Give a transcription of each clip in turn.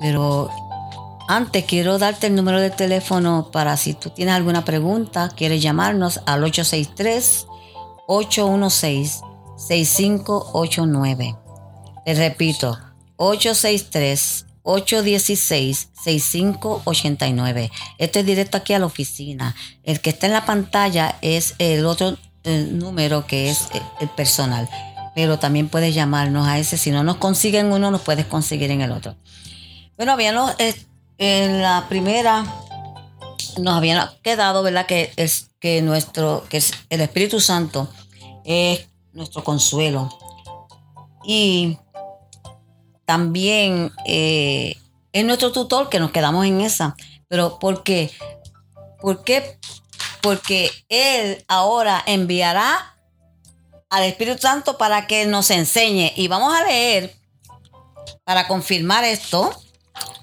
Pero antes quiero darte el número de teléfono para si tú tienes alguna pregunta, quieres llamarnos al 863-816-6589. Te repito, 863-816-6589. Esto es directo aquí a la oficina. El que está en la pantalla es el otro número que es el personal. Pero también puedes llamarnos a ese. Si no nos consiguen uno, nos puedes conseguir en el otro. Bueno, habíamos, en la primera nos habían quedado, ¿verdad? Que, es, que, nuestro, que el Espíritu Santo es nuestro consuelo. Y también eh, es nuestro tutor, que nos quedamos en esa. Pero ¿por qué? ¿Por qué porque Él ahora enviará al Espíritu Santo para que nos enseñe. Y vamos a leer, para confirmar esto,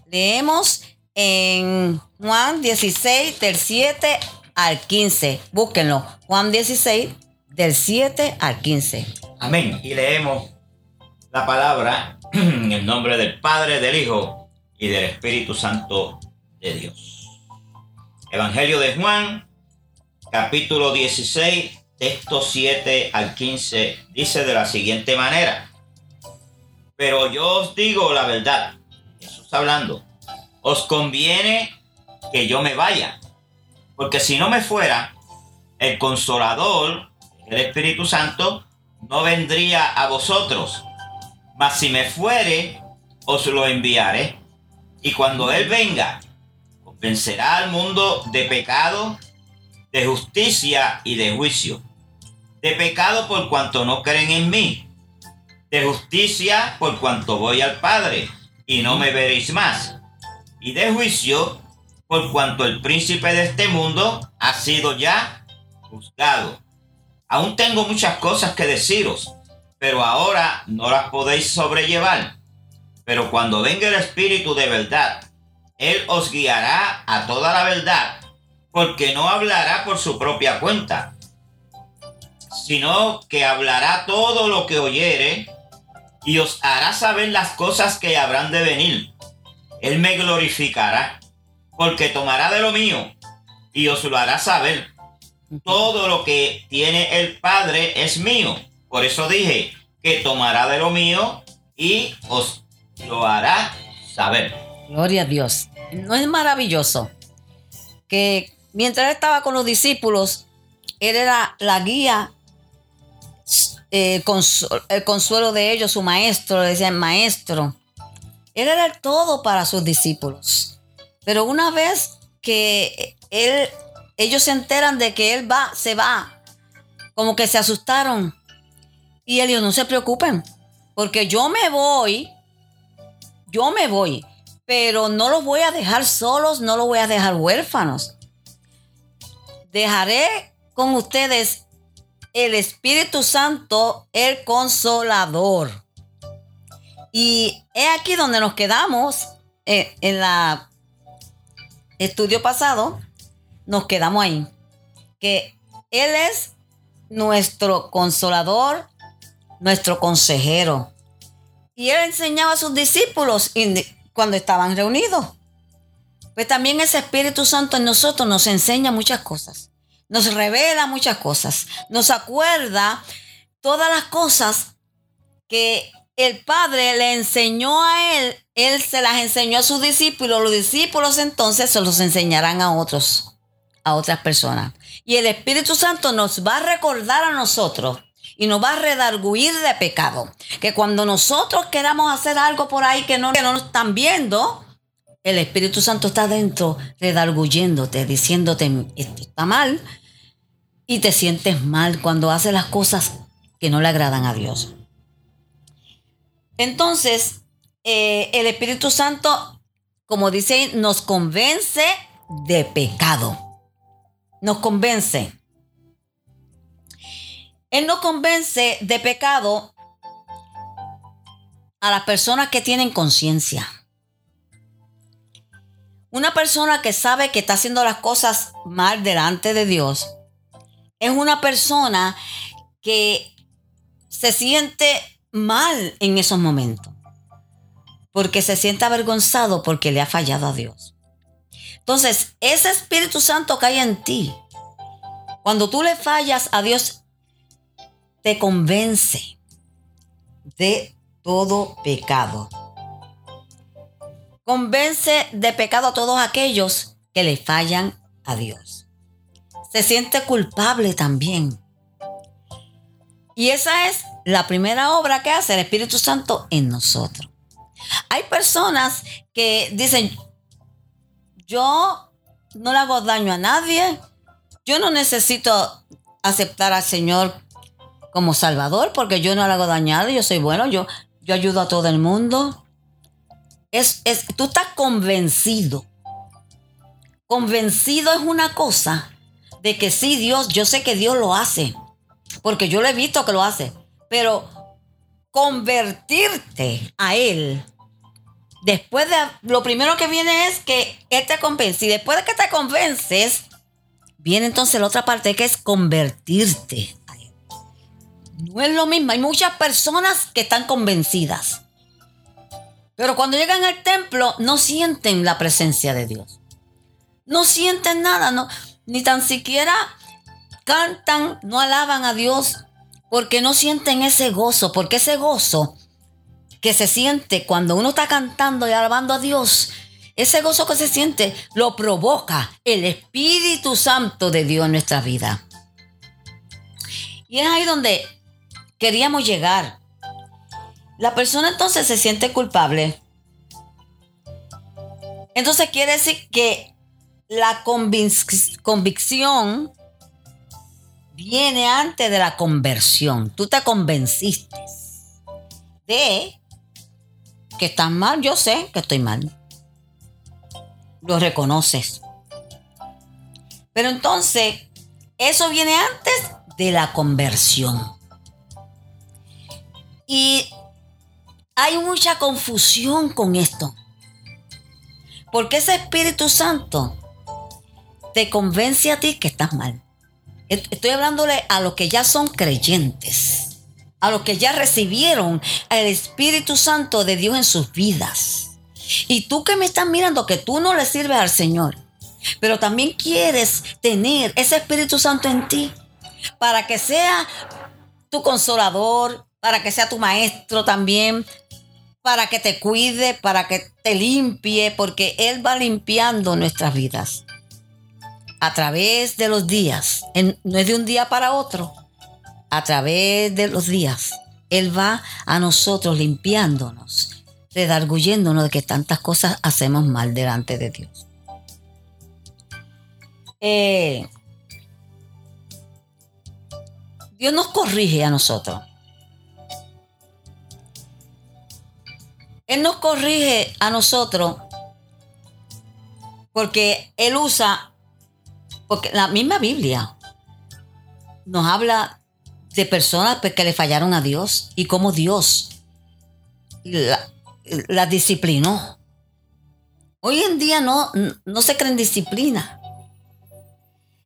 leemos en Juan 16, del 7 al 15. Búsquenlo. Juan 16, del 7 al 15. Amén. Y leemos la palabra en el nombre del Padre, del Hijo y del Espíritu Santo de Dios. Evangelio de Juan, capítulo 16, texto 7 al 15, dice de la siguiente manera. Pero yo os digo la verdad, Jesús hablando, os conviene que yo me vaya, porque si no me fuera, el consolador, el Espíritu Santo, no vendría a vosotros, mas si me fuere, os lo enviaré. Y cuando Él venga, convencerá al mundo de pecado, de justicia y de juicio. De pecado por cuanto no creen en mí. De justicia por cuanto voy al Padre y no me veréis más. Y de juicio por cuanto el príncipe de este mundo ha sido ya juzgado. Aún tengo muchas cosas que deciros, pero ahora no las podéis sobrellevar. Pero cuando venga el Espíritu de verdad, Él os guiará a toda la verdad porque no hablará por su propia cuenta, sino que hablará todo lo que oyere y os hará saber las cosas que habrán de venir. Él me glorificará, porque tomará de lo mío y os lo hará saber. Todo lo que tiene el Padre es mío. Por eso dije que tomará de lo mío y os lo hará saber. Gloria a Dios. ¿No es maravilloso que mientras estaba con los discípulos, él era la guía, el consuelo de ellos, su maestro, le decían maestro. Él era el todo para sus discípulos. Pero una vez que él, ellos se enteran de que él va, se va, como que se asustaron. Y él dijo, no se preocupen, porque yo me voy, yo me voy, pero no los voy a dejar solos, no los voy a dejar huérfanos dejaré con ustedes el Espíritu Santo, el consolador. Y es aquí donde nos quedamos eh, en la estudio pasado, nos quedamos ahí. Que Él es nuestro consolador, nuestro consejero. Y Él enseñaba a sus discípulos cuando estaban reunidos. Pues también ese Espíritu Santo en nosotros nos enseña muchas cosas. Nos revela muchas cosas, nos acuerda todas las cosas que el Padre le enseñó a él, él se las enseñó a sus discípulos, los discípulos entonces se los enseñarán a otros, a otras personas. Y el Espíritu Santo nos va a recordar a nosotros y nos va a redarguir de pecado. Que cuando nosotros queramos hacer algo por ahí que no, que no nos están viendo, el Espíritu Santo está dentro redarguyéndote, diciéndote, esto está mal. Y te sientes mal cuando haces las cosas que no le agradan a Dios. Entonces, eh, el Espíritu Santo, como dice, nos convence de pecado. Nos convence. Él nos convence de pecado a las personas que tienen conciencia. Una persona que sabe que está haciendo las cosas mal delante de Dios es una persona que se siente mal en esos momentos. Porque se siente avergonzado porque le ha fallado a Dios. Entonces, ese Espíritu Santo hay en ti, cuando tú le fallas a Dios, te convence de todo pecado. Convence de pecado a todos aquellos que le fallan a Dios. Se siente culpable también. Y esa es la primera obra que hace el Espíritu Santo en nosotros. Hay personas que dicen, yo no le hago daño a nadie, yo no necesito aceptar al Señor como Salvador porque yo no le hago daño a nadie, yo soy bueno, yo, yo ayudo a todo el mundo. Es, es, tú estás convencido. Convencido es una cosa de que sí, Dios, yo sé que Dios lo hace porque yo lo he visto que lo hace, pero convertirte a Él, después de, lo primero que viene es que Él te convence, y después de que te convences, viene entonces la otra parte que es convertirte a Él. No es lo mismo, hay muchas personas que están convencidas, pero cuando llegan al templo no sienten la presencia de Dios. No sienten nada, no, ni tan siquiera cantan, no alaban a Dios porque no sienten ese gozo, porque ese gozo que se siente cuando uno está cantando y alabando a Dios, ese gozo que se siente lo provoca el Espíritu Santo de Dios en nuestra vida. Y es ahí donde queríamos llegar. La persona entonces se siente culpable. Entonces quiere decir que la convicción viene antes de la conversión. Tú te convenciste de que estás mal. Yo sé que estoy mal. Lo reconoces. Pero entonces, eso viene antes de la conversión. Y hay mucha confusión con esto. Porque ese Espíritu Santo te convence a ti que estás mal. Estoy hablándole a los que ya son creyentes, a los que ya recibieron el Espíritu Santo de Dios en sus vidas. Y tú que me estás mirando, que tú no le sirves al Señor, pero también quieres tener ese Espíritu Santo en ti para que sea tu consolador, para que sea tu maestro también, para que te cuide, para que te limpie, porque Él va limpiando nuestras vidas a través de los días, no es de un día para otro, a través de los días, Él va a nosotros limpiándonos, redarguyéndonos de que tantas cosas hacemos mal delante de Dios. Eh, Dios nos corrige a nosotros. Él nos corrige a nosotros porque Él usa porque la misma Biblia nos habla de personas pues, que le fallaron a Dios y cómo Dios la, disciplinó. Hoy en día no, no se creen disciplina.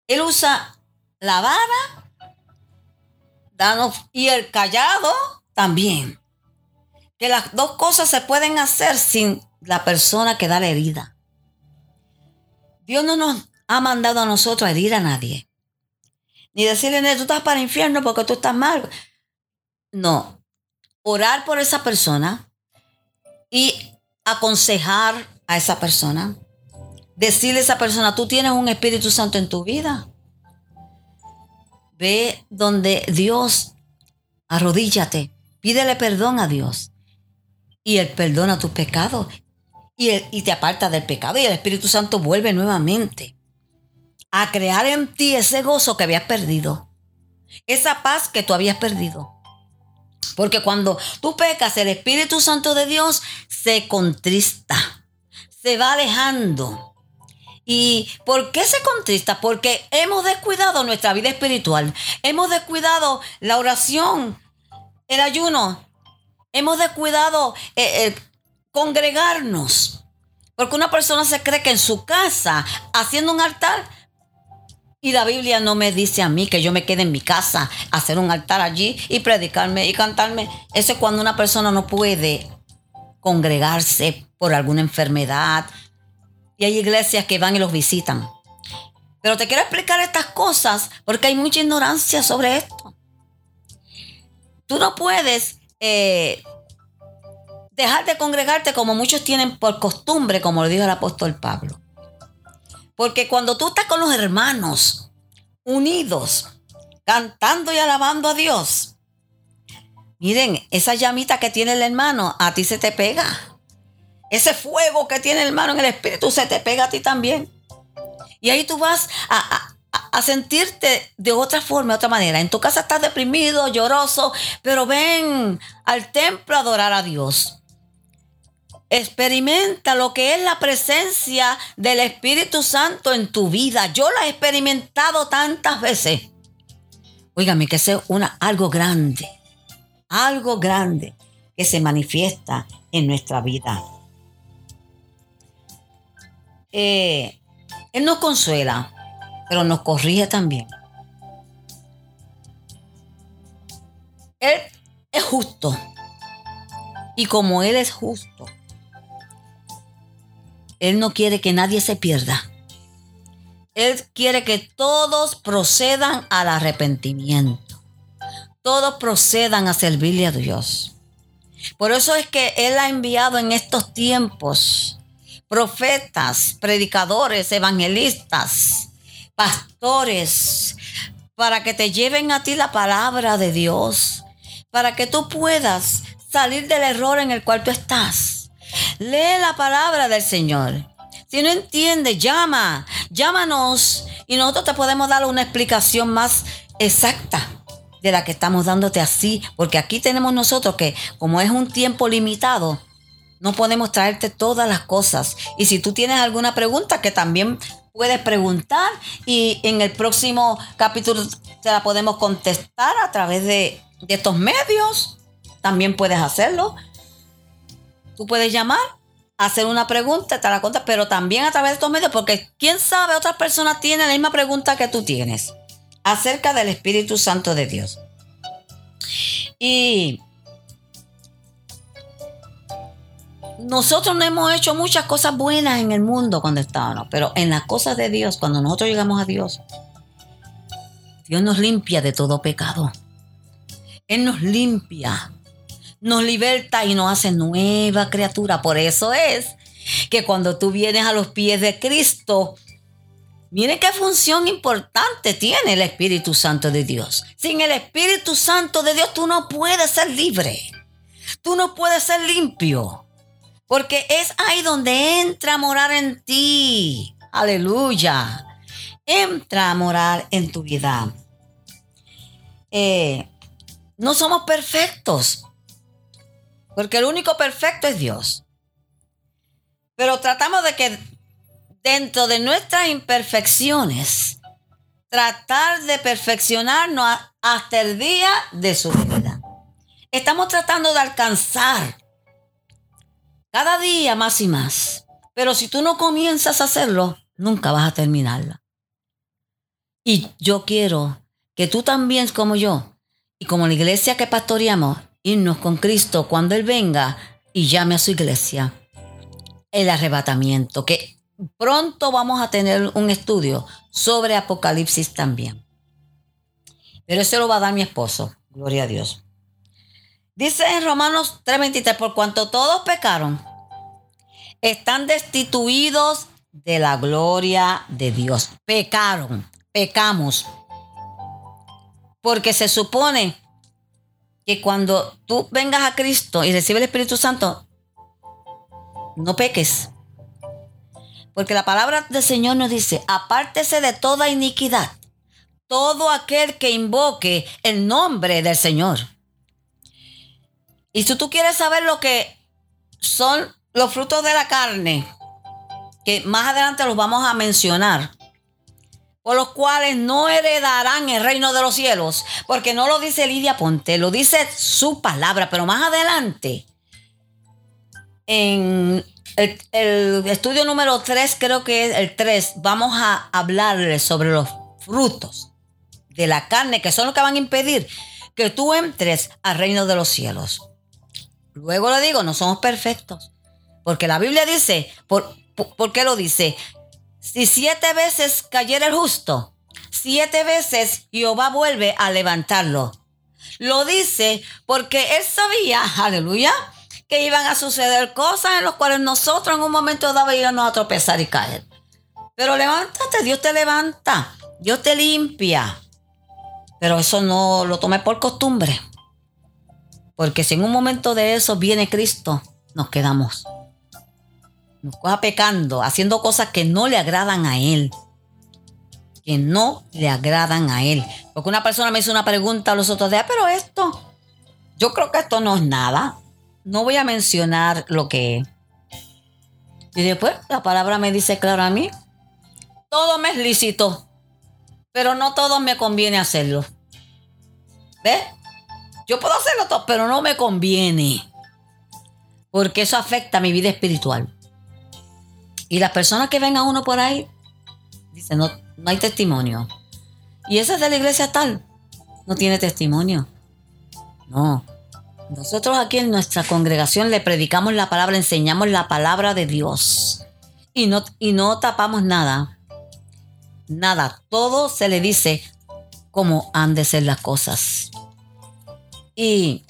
Él usa la vara y el callado también. Que las dos cosas se pueden hacer sin la persona que da la herida. Dios no nos ha mandado a nosotros a herir a nadie. Ni decirle, "Nene, tú estás para el infierno porque tú estás mal. No. Orar por esa persona y aconsejar a esa persona. Decirle a esa persona, tú tienes un Espíritu Santo en tu vida. Ve donde Dios, arrodíllate, pídele perdón a Dios. Y Él perdona tus pecados. Y, te aparta del pecado. Y el Espíritu Santo vuelve nuevamente a crear en ti ese gozo que habías perdido. Esa paz que tú habías perdido. Porque cuando tú pecas, el Espíritu Santo de Dios se contrista, se va alejando. ¿Y por qué se contrista? Porque hemos descuidado nuestra vida espiritual, hemos descuidado la oración, el ayuno, hemos descuidado eh, el congregarnos. Porque una persona se cree que en su casa, haciendo un altar, y la Biblia no me dice a mí que yo me quede en mi casa, hacer un altar allí y predicarme y cantarme. Eso es cuando una persona no puede congregarse por alguna enfermedad. Y hay iglesias que van y los visitan. Pero te quiero explicar estas cosas porque hay mucha ignorancia sobre esto. Tú no puedes eh, dejar de congregarte como muchos tienen por costumbre, como lo dijo el apóstol Pablo. Porque cuando tú estás con los hermanos unidos, cantando y alabando a Dios, miren, esa llamita que tiene el hermano a ti se te pega. Ese fuego que tiene el hermano en el espíritu se te pega a ti también. Y ahí tú vas a, a- sentirte de otra forma, de otra manera. En tu casa estás deprimido, lloroso, pero ven al templo a adorar a Dios. Experimenta lo que es la presencia del Espíritu Santo en tu vida. Yo la he experimentado tantas veces. Óigame, que sea una, algo grande, algo grande que se manifiesta en nuestra vida. Eh, él nos consuela, pero nos corrige también. Él es justo. Y como Él es justo, Él no quiere que nadie se pierda. Él quiere que todos procedan al arrepentimiento. Todos procedan a servirle a Dios. Por eso es que Él ha enviado en estos tiempos profetas, predicadores, evangelistas, pastores, para que te lleven a ti la palabra de Dios, para que tú puedas salir del error en el cual tú estás. Lee la palabra del Señor. Si no entiendes, llama, llámanos y nosotros te podemos dar una explicación más exacta de la que estamos dándote así, porque aquí tenemos nosotros que como es un tiempo limitado, no podemos traerte todas las cosas. Y si tú tienes alguna pregunta que también puedes preguntar y en el próximo capítulo te la podemos contestar a través de, estos medios, también puedes hacerlo. Tú puedes llamar, hacer una pregunta, te la contas, pero también a través de estos medios, porque quién sabe, otras personas tienen la misma pregunta que tú tienes acerca del Espíritu Santo de Dios. Y nosotros no hemos hecho muchas cosas buenas en el mundo cuando estábamos, pero en las cosas de Dios, cuando nosotros llegamos a Dios, Dios nos limpia de todo pecado. Él nos limpia, nos liberta y nos hace nueva criatura. Por eso es que cuando tú vienes a los pies de Cristo, miren qué función importante tiene el Espíritu Santo de Dios. Sin el Espíritu Santo de Dios tú no puedes ser libre. Tú no puedes ser limpio. Porque es ahí donde entra a morar en ti. Aleluya. Entra a morar en tu vida. Eh, no somos perfectos. Porque el único perfecto es Dios. Pero tratamos de que dentro de nuestras imperfecciones, tratar de perfeccionarnos hasta el día de su venida. Estamos tratando de alcanzar cada día más y más. Pero si tú no comienzas a hacerlo, nunca vas a terminarla. Y yo quiero que tú también, como yo, y como la iglesia que pastoreamos, irnos con Cristo cuando Él venga y llame a su iglesia. El arrebatamiento, que pronto vamos a tener un estudio sobre Apocalipsis también. Pero eso lo va a dar mi esposo. Gloria a Dios. Dice en Romanos 3:23, por cuanto todos pecaron, están destituidos de la gloria de Dios. Pecaron, pecamos. Porque se supone que cuando tú vengas a Cristo y recibes el Espíritu Santo, no peques. Porque la palabra del Señor nos dice, apártese de toda iniquidad, todo aquel que invoque el nombre del Señor. Y si tú quieres saber lo que son los frutos de la carne, que más adelante los vamos a mencionar, por los cuales no heredarán el reino de los cielos, porque no lo dice Lidia Ponte, lo dice su palabra, pero más adelante, en el, estudio número 3, creo que es el 3, vamos a hablarles sobre los frutos de la carne, que son los que van a impedir que tú entres al reino de los cielos. Luego le digo, no somos perfectos, porque la Biblia dice, ¿por, qué lo dice? Si siete veces cayera el justo, siete veces Jehová vuelve a levantarlo. Lo dice porque él sabía, aleluya, que iban a suceder cosas en las cuales nosotros en un momento dado íbamos a tropezar y caer. Pero levántate, Dios te levanta, Dios te limpia. Pero eso no lo tomé por costumbre. Porque si en un momento de eso viene Cristo, nos quedamos. Nos coja pecando, haciendo cosas que no le agradan a Él. Que no le agradan a Él. Porque una persona me hizo una pregunta a los otros días, pero esto, yo creo que esto no es nada no voy a mencionar lo que es. Y después la palabra me dice claro a mí, todo me es lícito, pero no todo me conviene hacerlo. ¿Ves? Yo puedo hacerlo todo, pero no me conviene. Porque eso afecta mi vida espiritual. Y las personas que ven a uno por ahí, dicen, no, no hay testimonio. Y esa es de la iglesia tal, no tiene testimonio. No, nosotros aquí en nuestra congregación le predicamos la palabra, enseñamos la palabra de Dios y no, y no tapamos nada. Nada, todo se le dice cómo han de ser las cosas. Y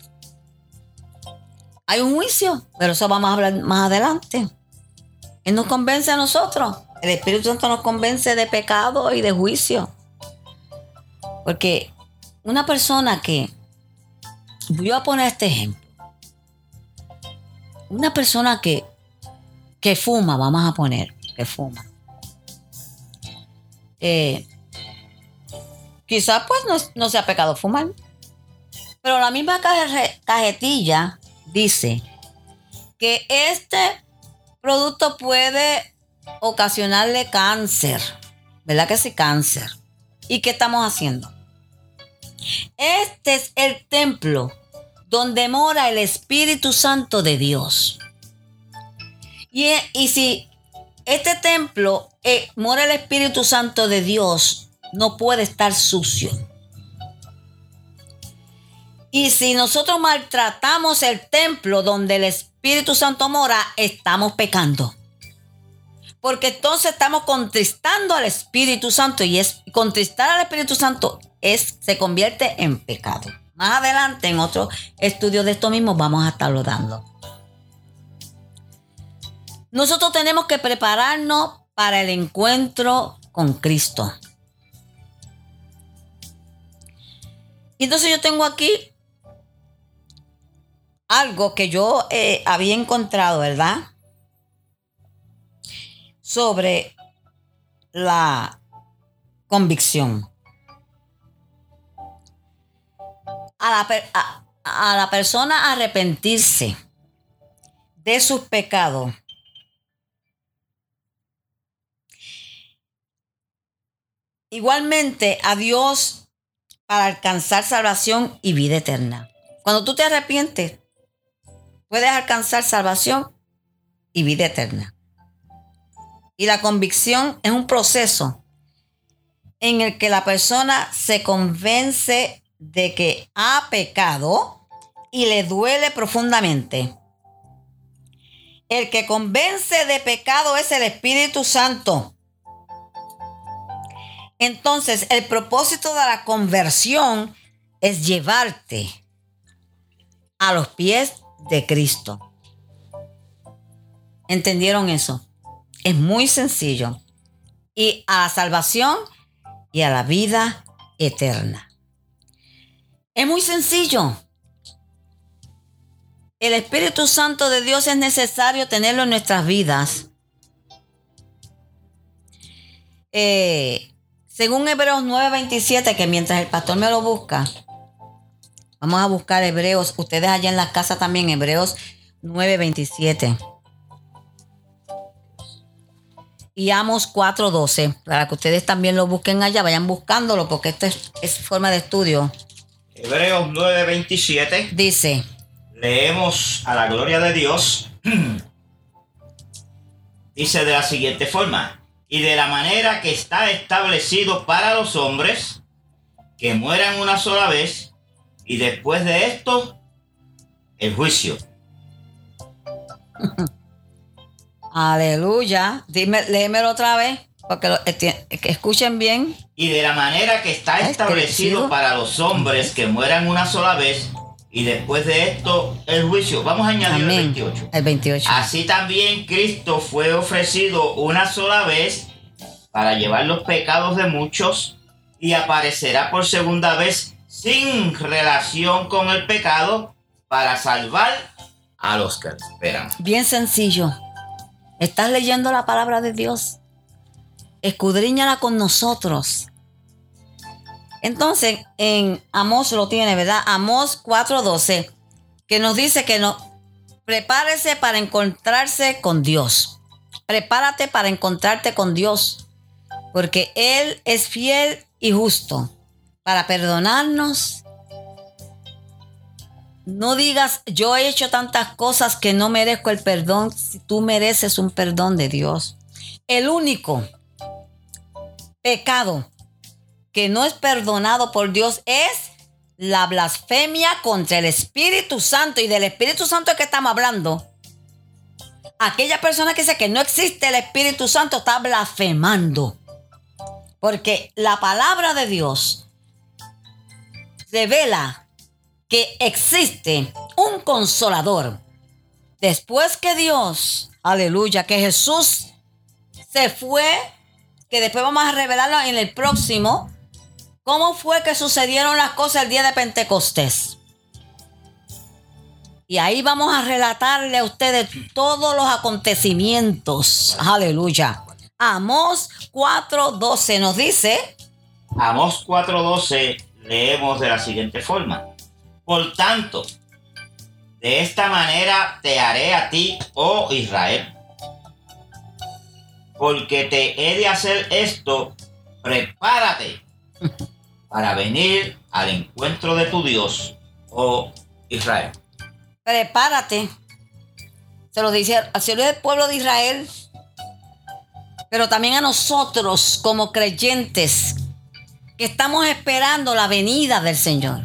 hay un juicio, pero eso vamos a hablar más adelante. Él nos convence a nosotros. El Espíritu Santo nos convence de pecado y de juicio. Porque una persona que voy a poner este ejemplo. Una persona que, que fuma, vamos a poner, que fuma. Eh, quizás pues no, no, sea pecado fumar. Pero la misma cajetilla dice que este producto puede ocasionarle cáncer. ¿Verdad que sí? Cáncer. ¿Y qué estamos haciendo? Este es el templo donde mora el Espíritu Santo de Dios. Y, y si este templo eh, mora el Espíritu Santo de Dios, no puede estar sucio. Y si nosotros maltratamos el templo donde el Espíritu Santo mora, estamos pecando. Porque entonces estamos contristando al Espíritu Santo y es contristar al Espíritu Santo es, se convierte en pecado. Más adelante, en otro estudio de esto mismo, vamos a estarlo dando. Nosotros tenemos que prepararnos para el encuentro con Cristo. Y entonces yo tengo aquí algo que yo eh, había encontrado, ¿verdad? Sobre la convicción. a la, persona arrepentirse de sus pecados, igualmente a Dios para alcanzar salvación y vida eterna. Cuando tú te arrepientes, puedes alcanzar salvación y vida eterna. Y la convicción es un proceso en el que la persona se convence de que ha pecado y le duele profundamente. El que convence de pecado es el Espíritu Santo. Entonces, el propósito de la conversión es llevarte a los pies de Cristo. ¿Entendieron eso? Es muy sencillo. Y a la salvación y a la vida eterna. Es muy sencillo. El Espíritu Santo de Dios es necesario tenerlo en nuestras vidas. Eh, según Hebreos 9:27, que mientras el pastor me lo busca, vamos a buscar Hebreos, ustedes allá en la casa también, Hebreos 9:27. Y Amos 4:12, para que ustedes también lo busquen allá, vayan buscándolo, porque esto es, es forma de estudio. Hebreos 9:27. Dice, Leemos a la gloria de Dios. Dice de la siguiente forma. Y de la manera que está establecido para los hombres, que mueran una sola vez, y después de esto, el juicio. aleluya. Dime, léemelo otra vez, porque lo- enti- que escuchen bien. Y de la manera que está Establecido. para los hombres que mueran una sola vez, y después de esto, el juicio. Vamos a añadir el Amén. 28. El 28. Así también Cristo fue ofrecido una sola vez para llevar los pecados de muchos y aparecerá por segunda vez sin relación con el pecado para salvar a los que esperan. Bien sencillo. Estás leyendo la palabra de Dios. Escudriñala con nosotros. Entonces, en Amós lo tiene, ¿verdad? Amós 4:12, que nos dice que no, prepárese para encontrarse con Dios. Prepárate para encontrarte con Dios, porque Él es fiel y justo para perdonarnos. No digas, yo he hecho tantas cosas que no merezco el perdón, si tú mereces un perdón de Dios. El único pecado que no es perdonado por Dios es la blasfemia contra el Espíritu Santo y del Espíritu Santo es que estamos hablando. Aquella persona que dice que no existe el Espíritu Santo está blasfemando. Porque la palabra de Dios revela que existe un consolador. Después que Dios, aleluya, que Jesús se fue, que después vamos a revelarlo en el próximo, cómo fue que sucedieron las cosas el día de Pentecostés. Y ahí vamos a relatarle a ustedes todos los acontecimientos. Aleluya. Amós 4:12 nos dice, Amós 4:12 leemos de la siguiente forma. Por tanto, de esta manera te haré a ti, oh Israel. Porque te he de hacer esto, prepárate para venir al encuentro de tu Dios, oh Israel. prepárate. Se lo dice del pueblo de Israel, pero también a nosotros como creyentes estamos esperando la venida del Señor.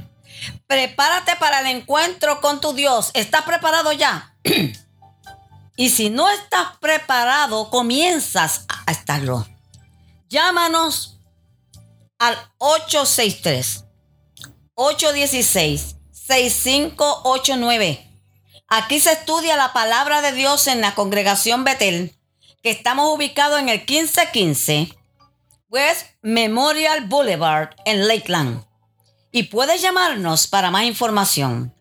Prepárate para el encuentro con tu Dios. ¿Estás preparado ya? y si no estás preparado, comienzas a estarlo. Llámanos al 863 816 6589. Aquí se estudia la palabra de Dios en la congregación Betel, que estamos ubicados en el 1515 West Memorial Boulevard en Lakeland. Y puedes llamarnos para más información.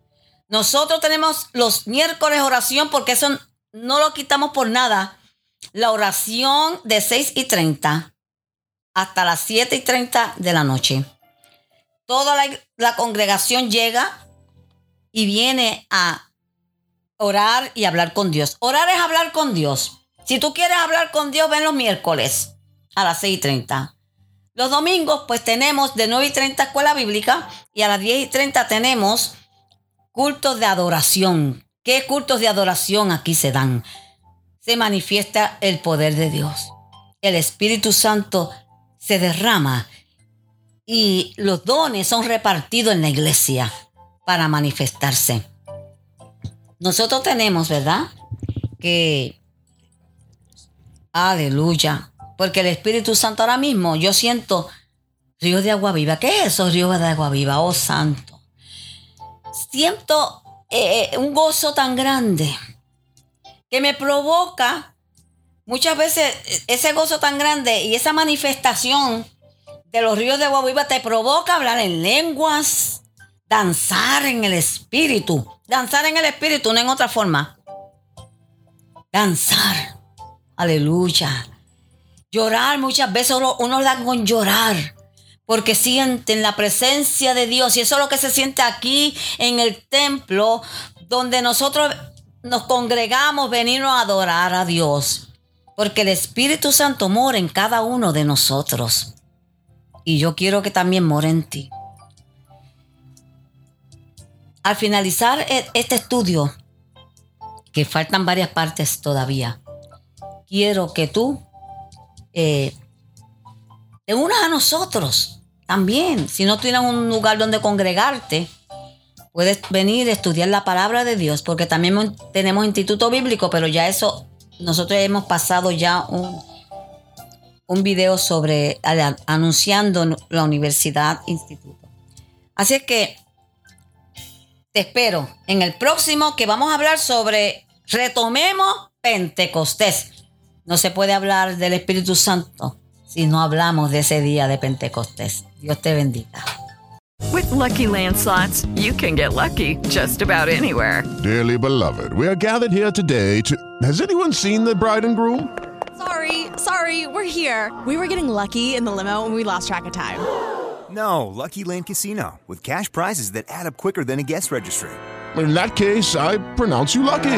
Nosotros tenemos los miércoles oración porque eso no lo quitamos por nada. La oración de 6 y 30 hasta las 7 y 30 de la noche. Toda la, la congregación llega y viene a orar y hablar con Dios. Orar es hablar con Dios. Si tú quieres hablar con Dios, ven los miércoles a las 6 y 30. Los domingos, pues tenemos de 9 y 30 escuela bíblica y a las 10 y 30 tenemos cultos de adoración. ¿Qué cultos de adoración aquí se dan? Se manifiesta el poder de Dios. El Espíritu Santo se derrama y los dones son repartidos en la iglesia para manifestarse. Nosotros tenemos, ¿verdad? Que, aleluya, porque el Espíritu Santo ahora mismo, yo siento Ríos de agua viva. ¿Qué es esos ríos de agua viva? Oh santo. Siento eh, eh, un gozo tan grande que me provoca muchas veces eh, ese gozo tan grande y esa manifestación de los ríos de agua viva te provoca hablar en lenguas, danzar en el espíritu. Danzar en el espíritu, no en otra forma. Danzar. Aleluya. Llorar muchas veces uno, uno da con llorar porque sienten la presencia de Dios y eso es lo que se siente aquí en el templo donde nosotros nos congregamos, venimos a adorar a Dios, porque el Espíritu Santo mora en cada uno de nosotros y yo quiero que también more en ti. Al finalizar e- este estudio, que faltan varias partes todavía, quiero que tú eh, te unas a nosotros también. Si no tienes un lugar donde congregarte, puedes venir a estudiar la palabra de Dios, porque también tenemos instituto bíblico, pero ya eso, nosotros hemos pasado ya un, un video sobre anunciando la universidad instituto. Así es que te espero en el próximo que vamos a hablar sobre retomemos Pentecostés. No se puede hablar del Espíritu Santo si no hablamos de ese día de Pentecostés. Dios te bendiga. With Lucky Land slots, you can get lucky just about anywhere. Dearly beloved, we are gathered here today to. Has anyone seen the bride and groom? Sorry, sorry, we're here. We were getting lucky in the limo and we lost track of time. No, Lucky Land Casino, with cash prizes that add up quicker than a guest registry. In that case, I pronounce you lucky.